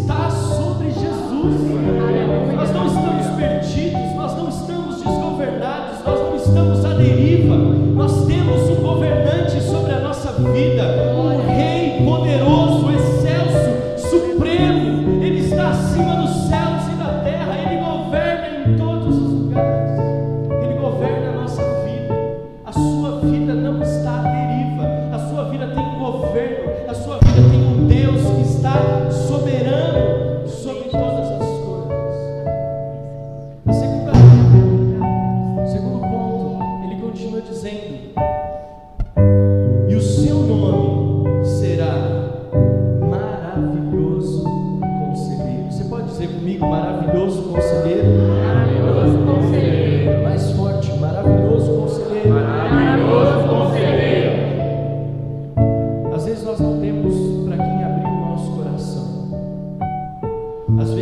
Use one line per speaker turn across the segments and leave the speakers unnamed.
está sobre Jesus.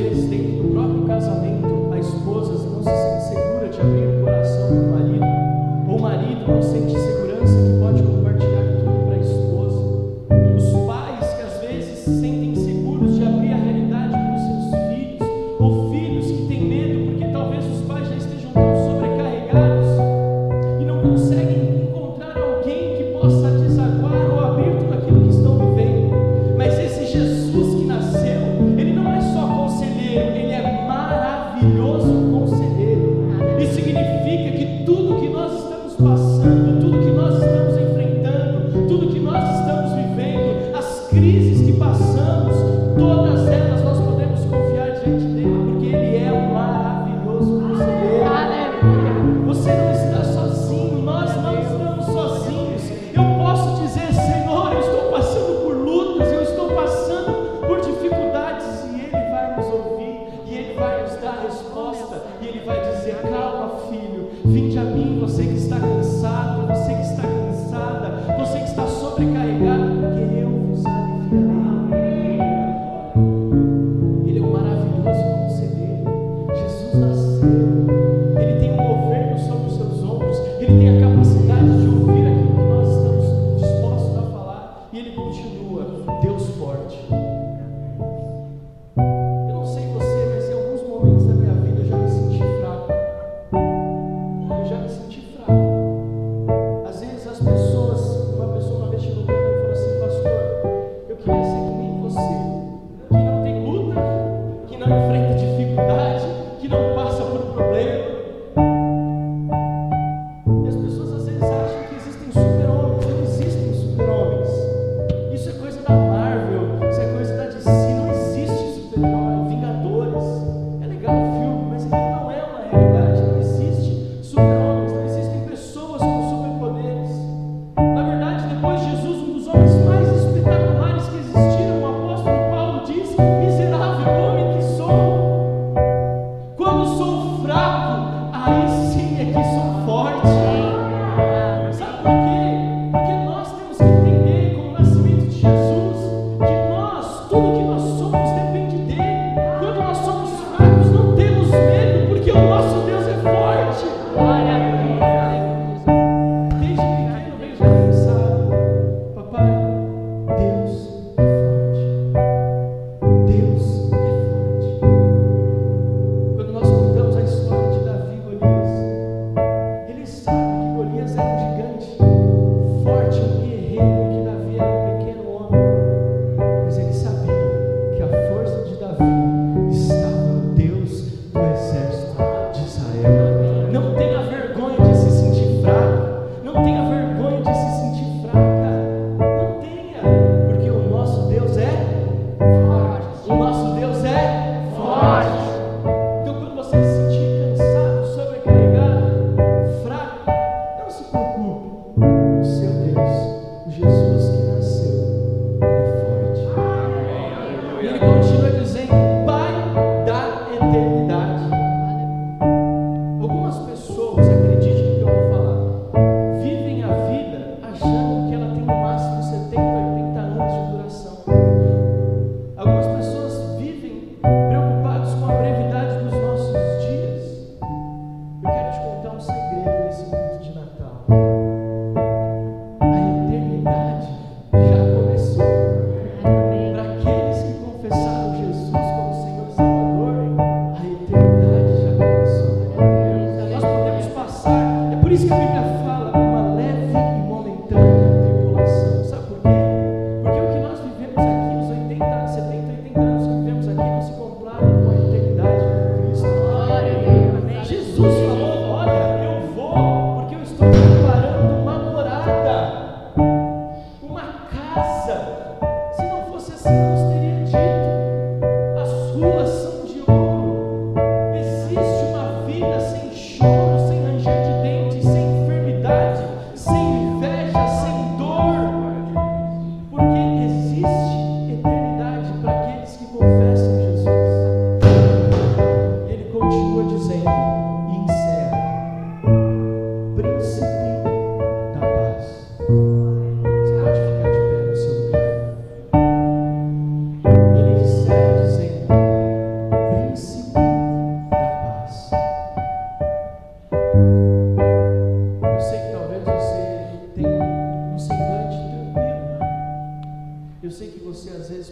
vezes, dentro do próprio casamento, a esposa não se sente segura. dar a resposta e Ele vai dizer: Calma, filho, vinde a mim, você que está cansado, você que está cansado. isso que a Bíblia fala.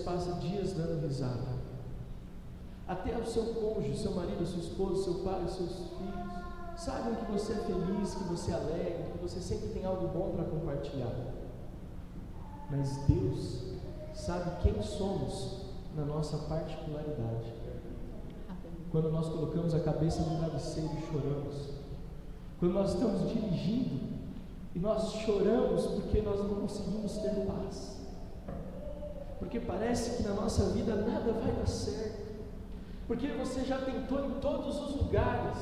Passa dias dando risada. Até o seu cônjuge, seu marido, sua esposa, seu pai, seus filhos, sabem que você é feliz, que você é alegre, que você sempre tem algo bom para compartilhar. Mas Deus sabe quem somos na nossa particularidade. Quando nós colocamos a cabeça no travesseiro e choramos. Quando nós estamos dirigindo e nós choramos porque nós não conseguimos ter paz. Porque parece que na nossa vida nada vai dar certo. Porque você já tentou em todos os lugares.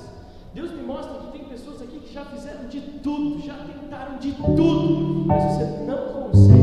Deus me mostra que tem pessoas aqui que já fizeram de tudo, já tentaram de tudo, mas você não consegue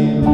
Senhor.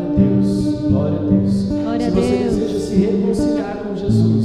Glória a Deus. Glória a Deus. Glória se você Deus. deseja se reconciliar com Jesus,